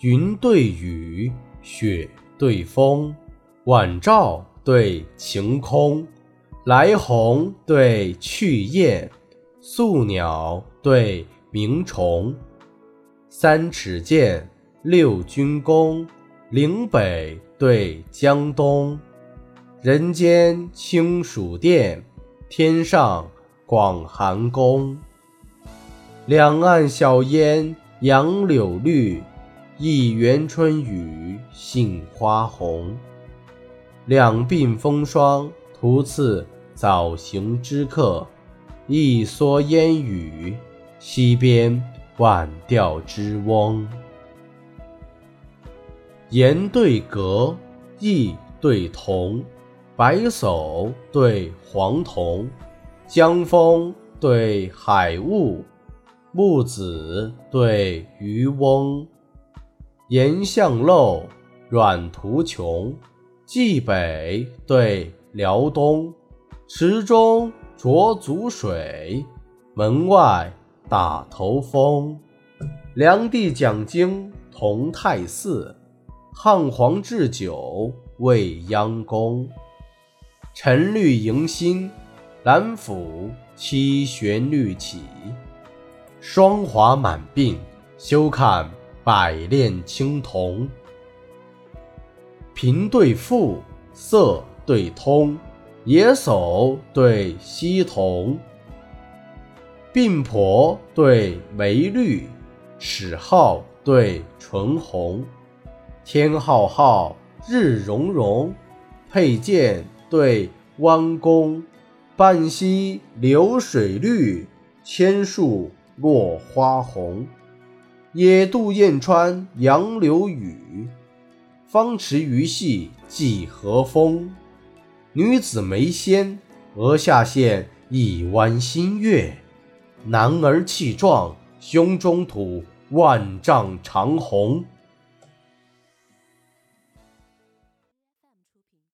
云对雨，雪对风，晚照对晴空，来鸿对去雁，宿鸟对鸣虫。三尺剑，六钧弓，岭北对江东。人间清暑殿，天上广寒宫。两岸晓烟杨柳绿，一园春雨杏花红。两鬓风霜徒次早行之客，一蓑烟雨溪边晚钓之翁。言对格，意对同。白叟对黄童，江风对海雾，木子对渔翁。岩巷陋，阮途穷。冀北对辽东，池中濯足水，门外打头风。梁帝讲经同泰寺，汉皇置酒未央宫。晨绿迎新，兰府七弦律起。霜华满鬓，休看百炼青铜。贫对富，色对通，野叟对溪童。鬓婆对眉绿，齿皓对唇红。天浩浩，日融融，佩剑。对弯弓，半溪流水绿，千树落花红。野渡燕川杨柳雨，芳池鱼戏几何风。女子眉纤，额下现一弯新月；男儿气壮，胸中吐万丈长虹。